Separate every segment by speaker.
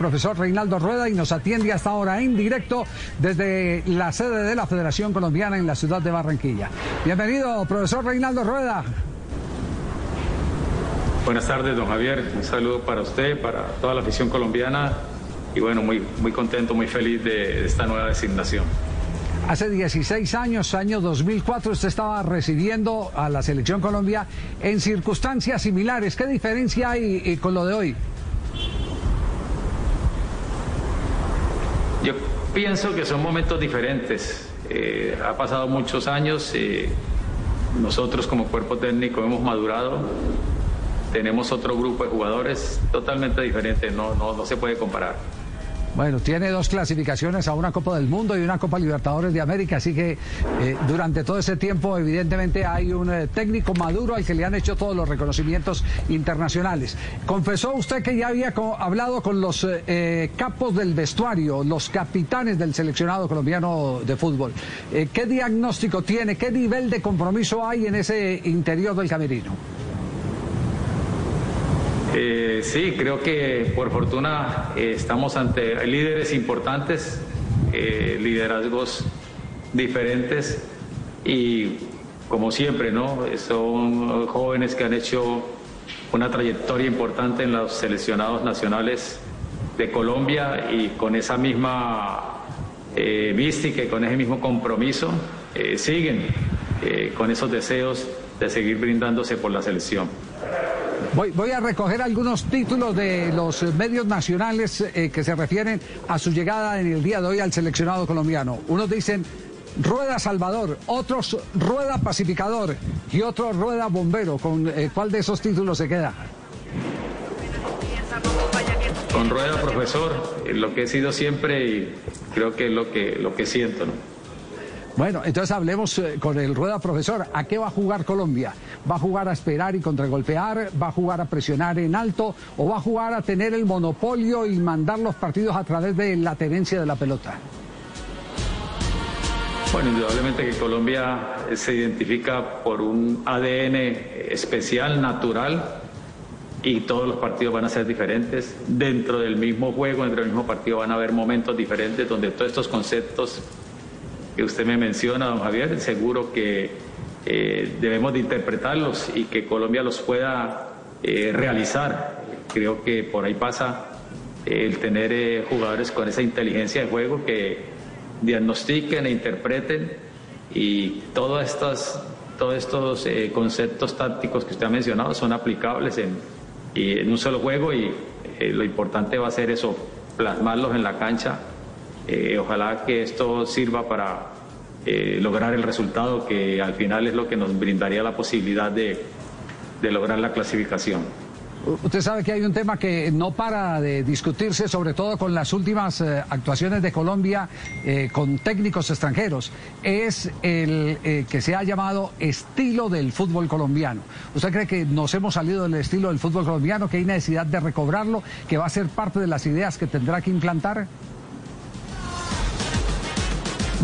Speaker 1: Profesor Reinaldo Rueda y nos atiende hasta ahora en directo desde la sede de la Federación Colombiana en la ciudad de Barranquilla. Bienvenido, profesor Reinaldo Rueda.
Speaker 2: Buenas tardes, don Javier. Un saludo para usted, para toda la afición colombiana y bueno, muy, muy contento, muy feliz de, esta nueva designación.
Speaker 1: Hace 16 años, año 2004, usted estaba recibiendo a la Selección Colombia en circunstancias similares. ¿Qué diferencia hay eh, con lo de hoy?
Speaker 2: Pienso que son momentos diferentes. Eh, ha pasado muchos años, eh, nosotros como cuerpo técnico hemos madurado, tenemos otro grupo de jugadores totalmente diferente, no, no, no se puede comparar.
Speaker 1: Bueno, tiene dos clasificaciones a una Copa del Mundo y una Copa Libertadores de América, así que eh, durante todo ese tiempo evidentemente hay un eh, técnico maduro al que le han hecho todos los reconocimientos internacionales. Confesó usted que ya había co- hablado con los eh, eh, capos del vestuario, los capitanes del seleccionado colombiano de fútbol. ¿Qué diagnóstico tiene? ¿Qué nivel de compromiso hay en ese interior del camerino?
Speaker 2: Eh, sí, creo que por fortuna eh, estamos ante líderes importantes, eh, liderazgos diferentes y como siempre, ¿no? Son jóvenes que han hecho una trayectoria importante en los seleccionados nacionales de Colombia y con esa misma eh, mística y con ese mismo compromiso siguen con esos deseos de seguir brindándose por la selección.
Speaker 1: Voy, voy a recoger algunos títulos de los medios nacionales eh, que se refieren a su llegada en el día de hoy al seleccionado colombiano. Unos dicen Rueda Salvador, otros Rueda Pacificador y otros Rueda Bombero. ¿Con eh, cuál de esos títulos se queda?
Speaker 2: Con rueda, profesor, eh, lo que he sido siempre y creo que es lo que, lo que siento. ¿no?
Speaker 1: Bueno, entonces hablemos eh, con el Rueda Profesor. ¿A qué va a jugar Colombia? ¿Va a jugar a esperar y contragolpear? ¿Va a jugar a presionar en alto? ¿O va a jugar a tener el monopolio y mandar los partidos a través de la tenencia de la pelota?
Speaker 2: Bueno, indudablemente que Colombia eh, se identifica por un ADN especial, natural, y todos los partidos van a ser diferentes. Dentro del mismo juego, dentro del mismo partido van a haber momentos diferentes donde todos estos conceptos que usted me menciona, don Javier, seguro que eh, debemos de interpretarlos y que Colombia los pueda eh, realizar. Creo que por ahí pasa eh, el tener eh, jugadores con esa inteligencia de juego que diagnostiquen e interpreten y todas estas, todos estos eh, conceptos tácticos que usted ha mencionado son aplicables en, y en un solo juego y eh, lo importante va a ser eso, plasmarlos en la cancha. Ojalá que esto sirva para eh, lograr el resultado que al final es lo que nos brindaría la posibilidad de, de lograr la clasificación.
Speaker 1: Usted sabe que hay un tema que no para de discutirse, sobre todo con las últimas eh, actuaciones de Colombia eh, con técnicos extranjeros, es el que se ha llamado estilo del fútbol colombiano. ¿Usted cree que nos hemos salido del estilo del fútbol colombiano, que hay necesidad de recobrarlo, que va a ser parte de las ideas que tendrá que implantar?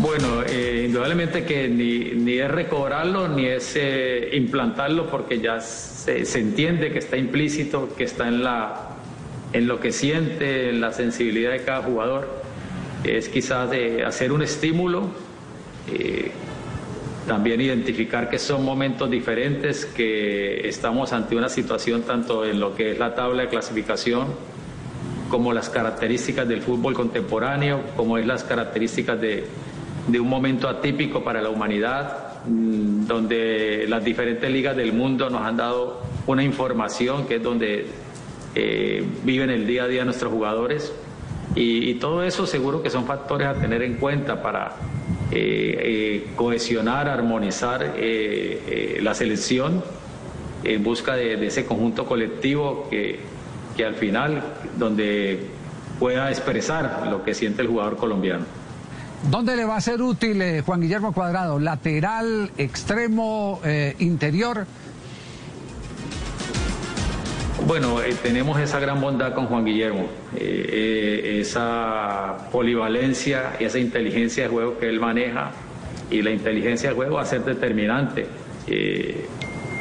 Speaker 2: Bueno, eh, indudablemente que ni, es recobrarlo ni es eh, implantarlo porque ya se, se entiende que está implícito, que está en, la, en lo que siente, en la sensibilidad de cada jugador. Es quizás de hacer un estímulo, eh, también identificar que son momentos diferentes, que estamos ante una situación tanto en lo que es la tabla de clasificación, como las características del fútbol contemporáneo, como es las características de, de un momento atípico para la humanidad, mm, donde las diferentes ligas del mundo nos han dado una información que es donde eh, viven el día a día nuestros jugadores. Y, todo eso seguro que son factores a tener en cuenta para eh, eh, cohesionar, armonizar la selección en busca de, de ese conjunto colectivo que, que al final, donde
Speaker 3: pueda expresar lo que siente el jugador colombiano.
Speaker 1: ¿Dónde le va a ser útil eh, Juan Guillermo Cuadrado? ¿Lateral, extremo, eh, interior?
Speaker 3: Bueno, eh, tenemos esa gran bondad con Juan Guillermo, esa polivalencia y esa inteligencia de juego que él maneja y la inteligencia de juego va a ser determinante.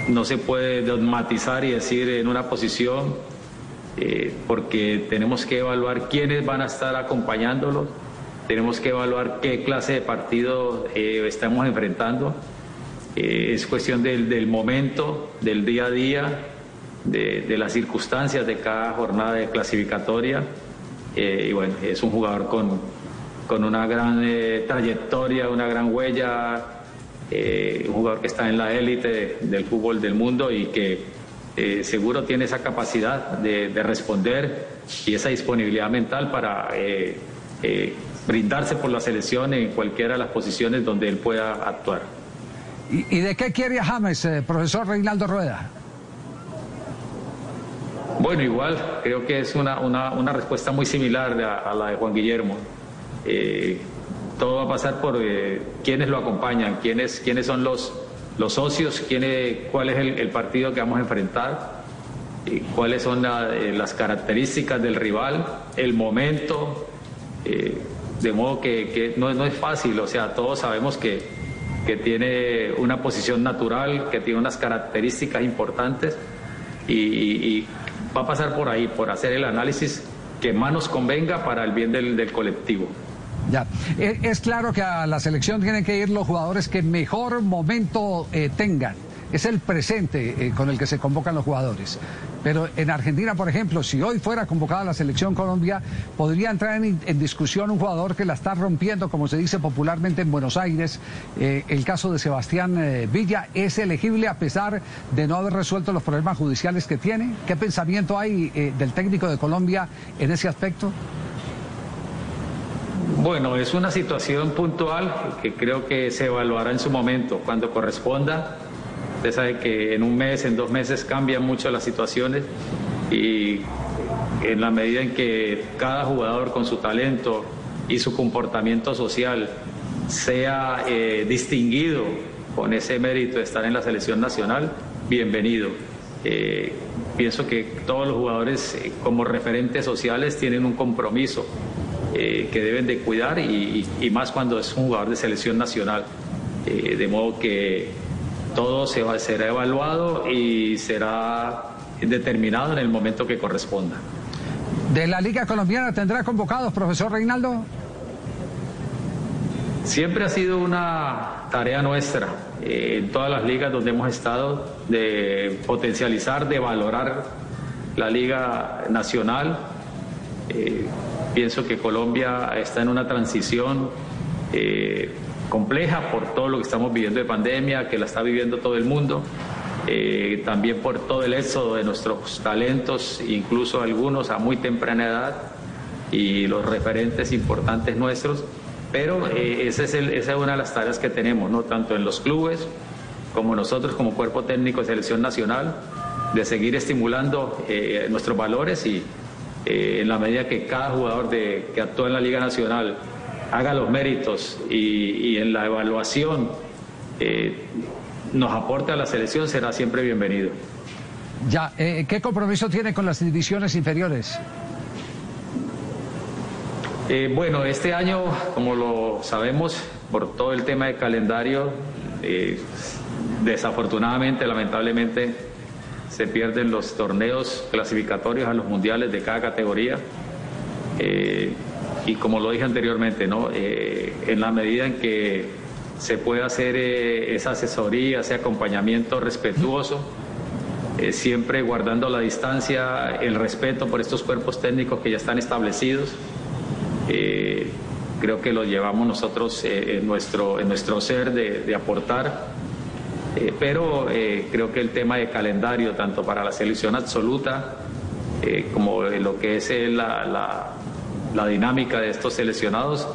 Speaker 3: no se puede dogmatizar y decir en una posición porque tenemos que evaluar quiénes van a estar acompañándolos tenemos que evaluar qué clase de partido eh, estamos enfrentando. Eh, es cuestión del, momento, del día a día, de, las circunstancias de cada jornada de clasificatoria. Eh, y bueno, es un jugador con, con una gran trayectoria, una gran huella, un jugador que está en la élite del fútbol del mundo y que seguro tiene esa capacidad de, de, responder y esa disponibilidad mental para brindarse por la selección en cualquiera de las posiciones donde él pueda actuar.
Speaker 1: ¿Y, de qué quiere James, eh, profesor Reinaldo Rueda?
Speaker 3: Bueno, igual, creo que es una, una, respuesta muy similar a, la de Juan Guillermo. Eh, todo va a pasar por eh, quiénes lo acompañan, quiénes, quiénes son los, los socios, quién cuál es el, partido que vamos a enfrentar, cuáles son las características del rival, el momento. De modo que, no, es fácil, o sea, todos sabemos que, que, tiene una posición natural, que tiene unas características importantes y, va a pasar por ahí, por hacer el análisis que más nos convenga para el bien del, colectivo.
Speaker 1: Ya, e, es claro que a la selección tienen que ir los jugadores que mejor momento eh, tengan es el presente eh, con el que se convocan los jugadores. Pero en Argentina, por ejemplo, si hoy fuera convocada la selección Colombia, podría entrar en, discusión un jugador que la está rompiendo, como se dice popularmente en Buenos Aires. Eh, el caso de Sebastián eh, Villa es elegible a pesar de no haber resuelto los problemas judiciales que tiene. ¿Qué pensamiento hay del técnico de Colombia en ese aspecto?
Speaker 3: Bueno, es una situación puntual que creo que se evaluará en su momento, cuando corresponda Usted sabe que en un mes, en dos meses cambian mucho las situaciones y en la medida en que cada jugador con su talento y su comportamiento social sea eh, distinguido con ese mérito de estar en la selección nacional, bienvenido. Eh, pienso que todos los jugadores eh, como referentes sociales tienen un compromiso que deben de cuidar y, y, más cuando es un jugador de selección nacional. de modo que todo se va, será evaluado y será determinado en el momento que corresponda.
Speaker 1: ¿De la Liga Colombiana tendrá convocados, profesor Reinaldo?
Speaker 3: Siempre ha sido una tarea nuestra eh, en todas las ligas donde hemos estado de potencializar, de valorar la Liga Nacional. Eh, pienso que Colombia está en una transición eh, compleja por todo lo que estamos viviendo de pandemia, que la está viviendo todo el mundo, eh, también por todo el éxodo de nuestros talentos, incluso algunos a muy temprana edad y los referentes importantes nuestros, pero eh, esa, es una de las tareas que tenemos, ¿no? tanto en los clubes como nosotros como cuerpo técnico de selección nacional, de seguir estimulando eh, nuestros valores y en la medida que cada jugador de, que actúa en la Liga Nacional haga los méritos y, en la evaluación eh, nos aporte a la selección, será siempre bienvenido.
Speaker 1: Ya, eh, ¿qué compromiso tiene con las divisiones inferiores?
Speaker 3: Eh, bueno, este año, como lo sabemos, por todo el tema de calendario, desafortunadamente, lamentablemente, se pierden los torneos clasificatorios a los mundiales de cada categoría y como lo dije anteriormente, ¿no? Eh, en la medida en que se puede hacer eh, esa asesoría, ese acompañamiento respetuoso, eh, siempre guardando la distancia, el respeto por estos cuerpos técnicos que ya están establecidos. creo que lo llevamos nosotros en, nuestro, en nuestro ser de, aportar, pero creo que el tema de calendario, tanto para la selección absoluta como lo que es la dinámica de estos seleccionados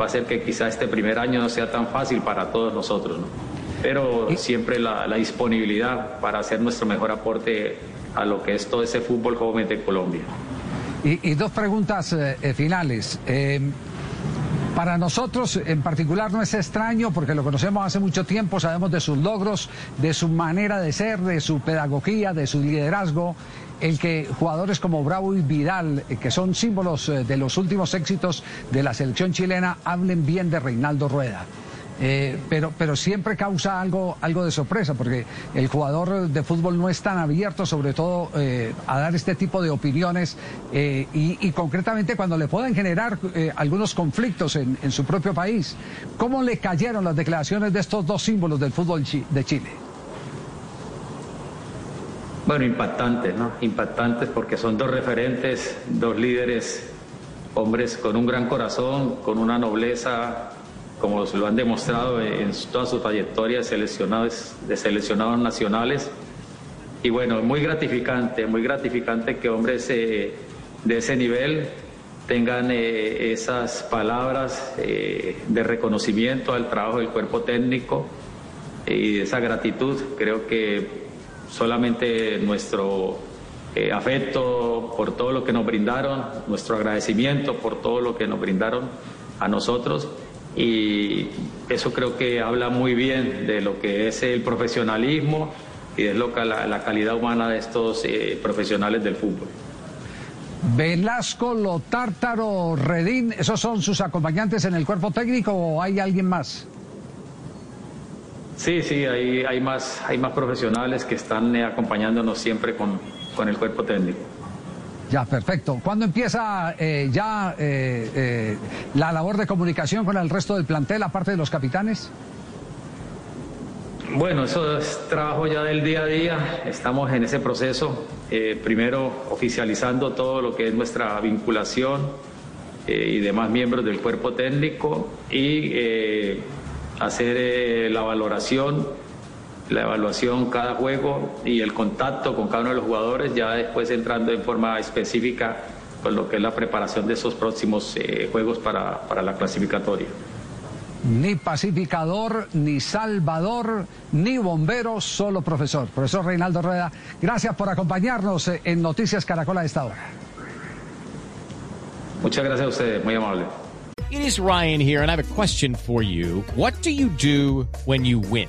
Speaker 3: va a ser que quizá este primer año no sea tan fácil para todos nosotros, ¿no? pero siempre la, disponibilidad para hacer nuestro mejor aporte a lo que es todo ese fútbol joven de Colombia.
Speaker 1: Y, dos preguntas eh, finales. Para nosotros en particular no es extraño porque lo conocemos hace mucho tiempo, sabemos de sus logros, de su manera de ser, de su pedagogía, de su liderazgo, el que jugadores como Bravo y Vidal, eh, que son símbolos eh, de los últimos éxitos de la selección chilena, hablen bien de Reinaldo Rueda. Eh, pero, pero siempre causa algo, algo de sorpresa, porque el jugador de fútbol no es tan abierto, sobre todo eh, a dar este tipo de opiniones, eh, y, concretamente cuando le pueden generar algunos conflictos en, su propio país. ¿Cómo le cayeron las declaraciones de estos dos símbolos del fútbol de Chile?
Speaker 2: Bueno, impactantes, ¿no? Impactantes porque son dos referentes, dos líderes, hombres con un gran corazón, con una nobleza como lo han demostrado en toda su trayectoria de seleccionados, de seleccionados nacionales. Y bueno, muy gratificante, muy gratificante que hombres eh, de ese nivel tengan eh, esas palabras eh, de reconocimiento al trabajo del cuerpo técnico y esa gratitud. Creo que solamente nuestro afecto por todo lo que nos brindaron, nuestro agradecimiento por todo lo que nos brindaron a nosotros y eso creo que habla muy bien de lo que es el profesionalismo y de lo que la, la calidad humana de estos eh, profesionales del fútbol.
Speaker 1: Velasco, Lotártaro, Redín, ¿esos son sus acompañantes en el cuerpo técnico o hay alguien más?
Speaker 2: Sí, sí, hay, hay, más, hay más profesionales que están eh, acompañándonos siempre con, con el cuerpo técnico.
Speaker 1: Ya, perfecto. ¿Cuándo empieza eh, ya eh, eh, la labor de comunicación con el resto del plantel, aparte de los capitanes?
Speaker 2: Bueno, eso es trabajo ya del día a día. Estamos en ese proceso. primero, oficializando todo lo que es nuestra vinculación y demás miembros del cuerpo técnico y hacer la valoración la evaluación cada juego y el contacto con cada uno de los jugadores, ya después entrando en forma específica con lo que es la preparación de esos próximos eh, juegos para, para la clasificatoria.
Speaker 1: Ni pacificador, ni salvador, ni bombero, solo profesor. Profesor Reinaldo Rueda, gracias por acompañarnos eh, en Noticias Caracol a esta hora.
Speaker 2: Muchas gracias a ustedes, muy amable.
Speaker 4: It is Ryan here and I have a question for you. What do you do when you win?